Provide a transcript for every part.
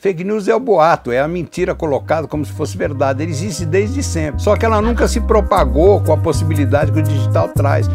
Fake news é o boato, é a mentira colocada como se fosse verdade. Ele existe desde sempre. Só que ela nunca se propagou com a possibilidade que o digital traz.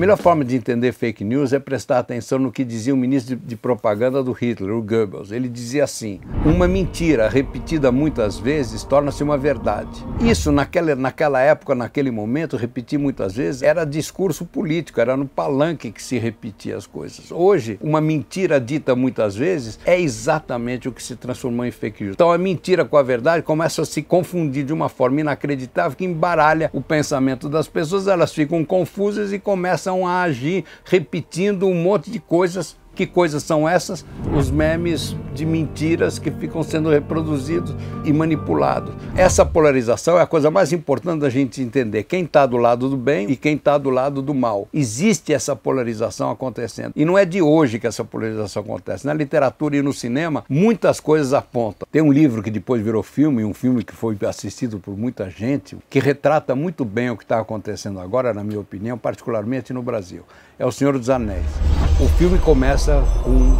Melhor forma de entender fake news é prestar atenção no que dizia o ministro de, propaganda do Hitler, o Goebbels. Ele dizia assim: uma mentira repetida muitas vezes torna-se uma verdade. Isso, naquela, naquela época, naquele momento, repetir muitas vezes era discurso político, era no palanque que se repetia as coisas. Hoje, uma mentira dita muitas vezes é exatamente o que se transformou em fake news. Então, a mentira com a verdade começa a se confundir de uma forma inacreditável que embaralha o pensamento das pessoas, elas ficam confusas e começam começam a agir repetindo um monte de coisas que coisas são essas? Os memes de mentiras que ficam sendo reproduzidos e manipulados. Essa polarização é a coisa mais importante da gente entender quem está do lado do bem e quem está do lado do mal. Existe essa polarização acontecendo. E não é de hoje que essa polarização acontece. Na literatura e no cinema, muitas coisas apontam. Tem um livro que depois virou filme, um filme que foi assistido por muita gente, que retrata muito bem o que está acontecendo agora, na minha opinião, particularmente no Brasil. É O Senhor dos Anéis. O filme começa com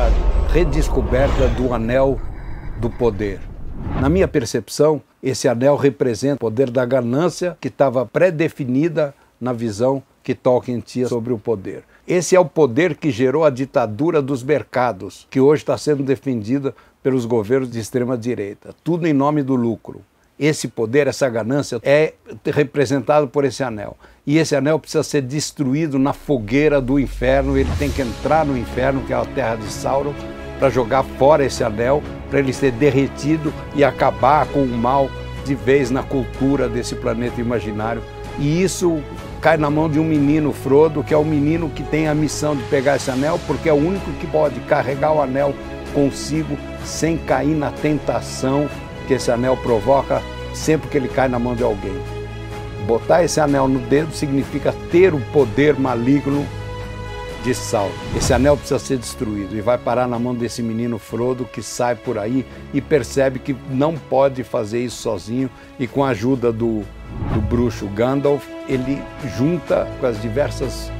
a redescoberta do anel do poder. Na minha percepção, esse anel representa o poder da ganância que estava pré-definida na visão que Tolkien tinha sobre o poder. Esse é o poder que gerou a ditadura dos mercados, que hoje está sendo defendida pelos governos de extrema direita. Tudo em nome do lucro. Esse poder, essa ganância é representado por esse anel. E esse anel precisa ser destruído na fogueira do inferno. Ele tem que entrar no inferno, que é a terra de Sauron, para jogar fora esse anel, para ele ser derretido e acabar com o mal de vez na cultura desse planeta imaginário. E isso cai na mão de um menino, Frodo, que é o menino que tem a missão de pegar esse anel, porque é o único que pode carregar o anel consigo sem cair na tentação que esse anel provoca sempre que ele cai na mão de alguém. Botar esse anel no dedo significa ter o poder maligno de Sauron. Esse anel precisa ser destruído e vai parar na mão desse menino Frodo que sai por aí e percebe que não pode fazer isso sozinho e com a ajuda do, do bruxo Gandalf, ele junta com as diversas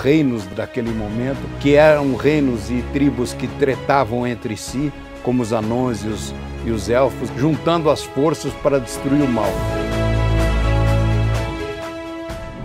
reinos daquele momento, que eram reinos e tribos que tretavam entre si, como os anões e os e os elfos, juntando as forças para destruir o mal.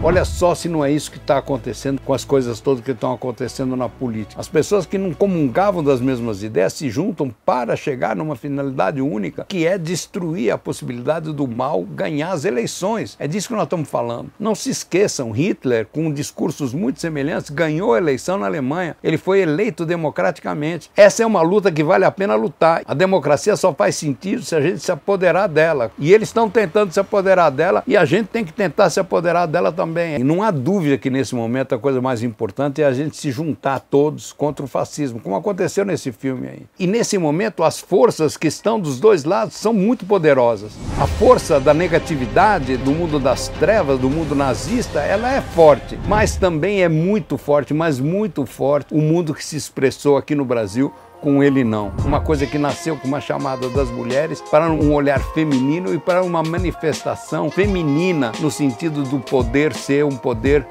Olha só se não é isso que está acontecendo com as coisas todas que estão acontecendo na política. As pessoas que não comungavam das mesmas ideias se juntam para chegar numa finalidade única, que é destruir a possibilidade do mal ganhar as eleições. É disso que nós estamos falando. Não se esqueçam, Hitler, com discursos muito semelhantes, ganhou a eleição na Alemanha. Ele foi eleito democraticamente. Essa é uma luta que vale a pena lutar. A democracia só faz sentido se a gente se apoderar dela. E eles estão tentando se apoderar dela e a gente tem que tentar se apoderar dela também também. E não há dúvida que nesse momento a coisa mais importante é a gente se juntar todos contra o fascismo, como aconteceu nesse filme aí. E nesse momento as forças que estão dos dois lados são muito poderosas. A força da negatividade, do mundo das trevas, do mundo nazista, ela é forte, mas também é muito forte, mas muito forte o mundo que se expressou aqui no Brasil com ele não. Uma coisa que nasceu com uma chamada das mulheres para um olhar feminino e para uma manifestação feminina no sentido do poder ser um poder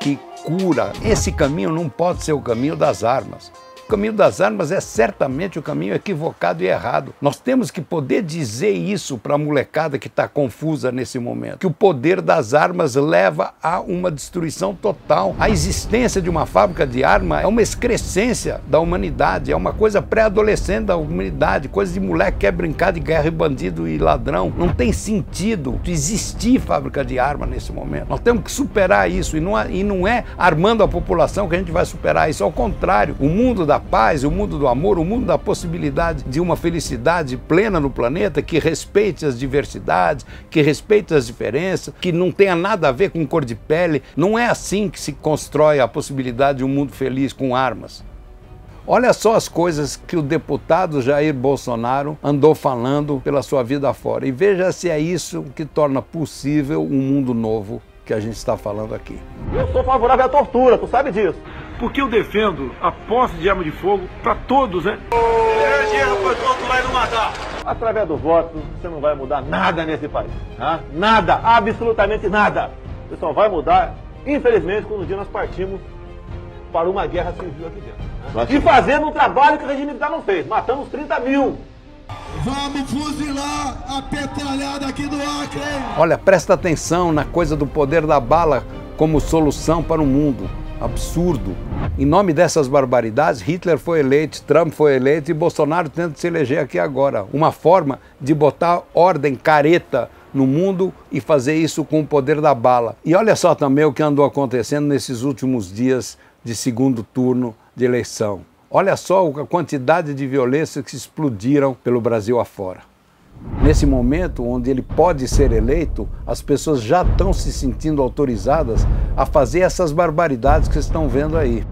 que cura. Esse caminho não pode ser o caminho das armas caminho das armas é certamente o caminho equivocado e errado. Nós temos que poder dizer isso para a molecada que está confusa nesse momento: que o poder das armas leva a uma destruição total. A existência de uma fábrica de arma é uma excrescência da humanidade, é uma coisa pré-adolescente da humanidade, coisa de moleque que quer brincar de guerra e bandido e ladrão. Não tem sentido existir fábrica de arma nesse momento. Nós temos que superar isso e não, e não é armando a população que a gente vai superar isso. Ao contrário, o mundo da paz, o mundo do amor, o mundo da possibilidade de uma felicidade plena no planeta que respeite as diversidades, que respeite as diferenças, que não tenha nada a ver com cor de pele. Não é assim que se constrói a possibilidade de um mundo feliz com armas. Olha só as coisas que o deputado Jair Bolsonaro andou falando pela sua vida fora. E veja se é isso que torna possível um mundo novo que a gente está falando aqui. Eu sou favorável à tortura, tu sabe disso. Porque eu defendo a posse de arma de fogo para todos, né? E. Através do voto, você não vai mudar nada nesse país. Tá? Nada, absolutamente nada. Você só vai mudar, infelizmente, quando um dia nós partimos para uma guerra civil aqui dentro. Né? E fazendo um trabalho que o regime militar não fez. Matamos 30 mil. Vamos fuzilar a petralhada aqui do Acre. Olha, presta atenção na coisa do poder da bala como solução para o mundo. Absurdo. Em nome dessas barbaridades, Hitler foi eleito, Trump foi eleito e Bolsonaro tenta se eleger aqui agora. Uma forma de botar ordem careta no mundo e fazer isso com o poder da bala. E olha só também o que andou acontecendo nesses últimos dias de segundo turno de eleição. Olha só a quantidade de violências que explodiram pelo Brasil afora. Nesse momento onde ele pode ser eleito, as pessoas já estão se sentindo autorizadas a fazer essas barbaridades que estão vendo aí.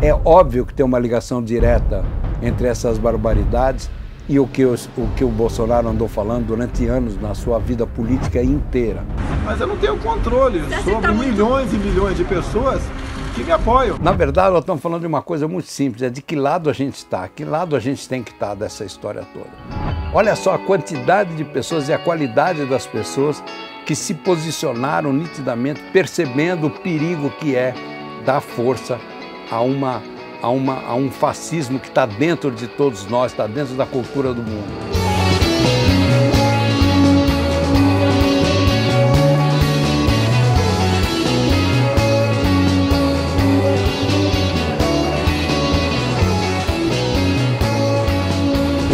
É óbvio que tem uma ligação direta entre essas barbaridades e o que, os, o que o Bolsonaro andou falando durante anos na sua vida política inteira. Mas eu não tenho controle sobre milhões e milhões de pessoas que me apoiam. Na verdade, nós estamos falando de uma coisa muito simples: é de que lado a gente está, que lado a gente tem que estar tá dessa história toda. Olha só a quantidade de pessoas e a qualidade das pessoas que se posicionaram nitidamente, percebendo o perigo que é dar força a, uma, a, uma, a um fascismo que está dentro de todos nós, está dentro da cultura do mundo.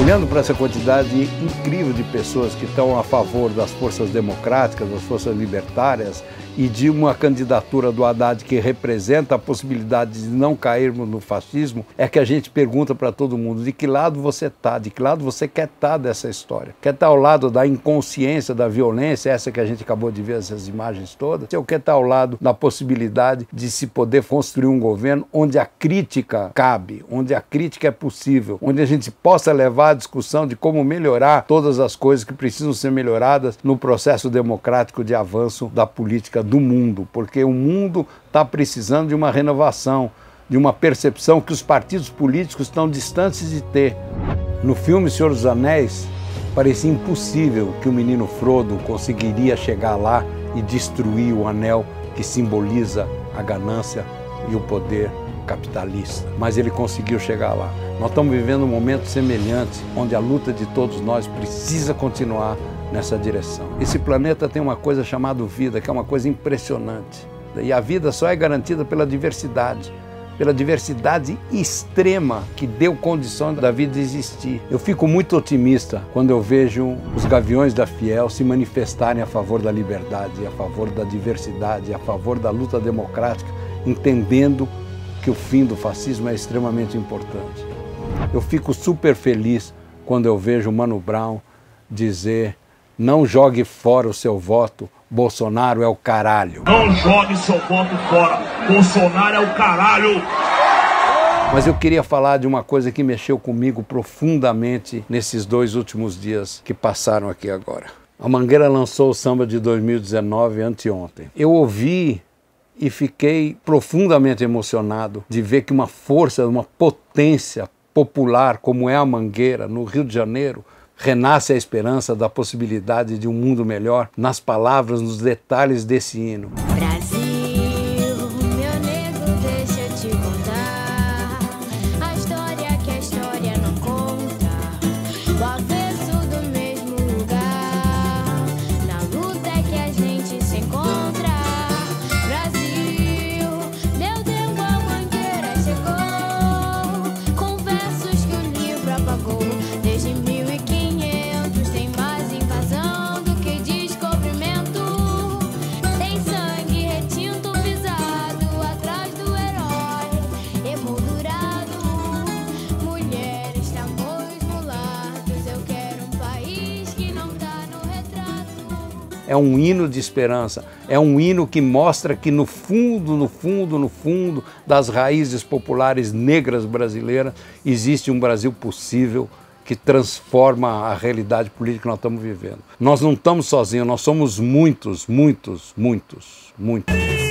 Olhando para essa quantidade incrível de pessoas que estão a favor das forças democráticas, das forças libertárias e de uma candidatura do Haddad que representa a possibilidade de não cairmos no fascismo, é que a gente pergunta para todo mundo de que lado você está, de que lado você quer estar tá dessa história. Quer estar tá ao lado da inconsciência, da violência, essa que a gente acabou de ver, essas imagens todas, ou quer estar tá ao lado da possibilidade de se poder construir um governo onde a crítica cabe, onde a crítica é possível, onde a gente possa levar discussão de como melhorar todas as coisas que precisam ser melhoradas no processo democrático de avanço da política do mundo, porque o mundo está precisando de uma renovação, de uma percepção que os partidos políticos estão distantes de ter. No filme Senhor dos Anéis, parecia impossível que o menino Frodo conseguiria chegar lá e destruir o anel que simboliza a ganância e o poder capitalista. Mas ele conseguiu chegar lá. Nós estamos vivendo um momento semelhante, onde a luta de todos nós precisa continuar nessa direção. Esse planeta tem uma coisa chamada vida, que é uma coisa impressionante. E a vida só é garantida pela diversidade, pela diversidade extrema que deu condição da vida existir. Eu fico muito otimista quando eu vejo os gaviões da Fiel se manifestarem a favor da liberdade, a favor da diversidade, a favor da luta democrática, entendendo que o fim do fascismo é extremamente importante. Eu fico super feliz quando eu vejo o Mano Brown dizer não jogue fora o seu voto. Bolsonaro é o caralho. Não jogue seu voto fora. Bolsonaro é o caralho. Mas eu queria falar de uma coisa que mexeu comigo profundamente nesses dois últimos dias que passaram aqui agora. A Mangueira lançou o samba de 2019 anteontem. Eu ouvi e fiquei profundamente emocionado de ver que uma força, uma potência popular como é a Mangueira no Rio de Janeiro renasce a esperança da possibilidade de um mundo melhor nas palavras, nos detalhes desse hino. É um hino de esperança, é um hino que mostra que no fundo, no fundo, no fundo das raízes populares negras brasileiras existe um Brasil possível que transforma a realidade política que nós estamos vivendo. Nós não estamos sozinhos, nós somos muitos, muitos, muitos, muitos.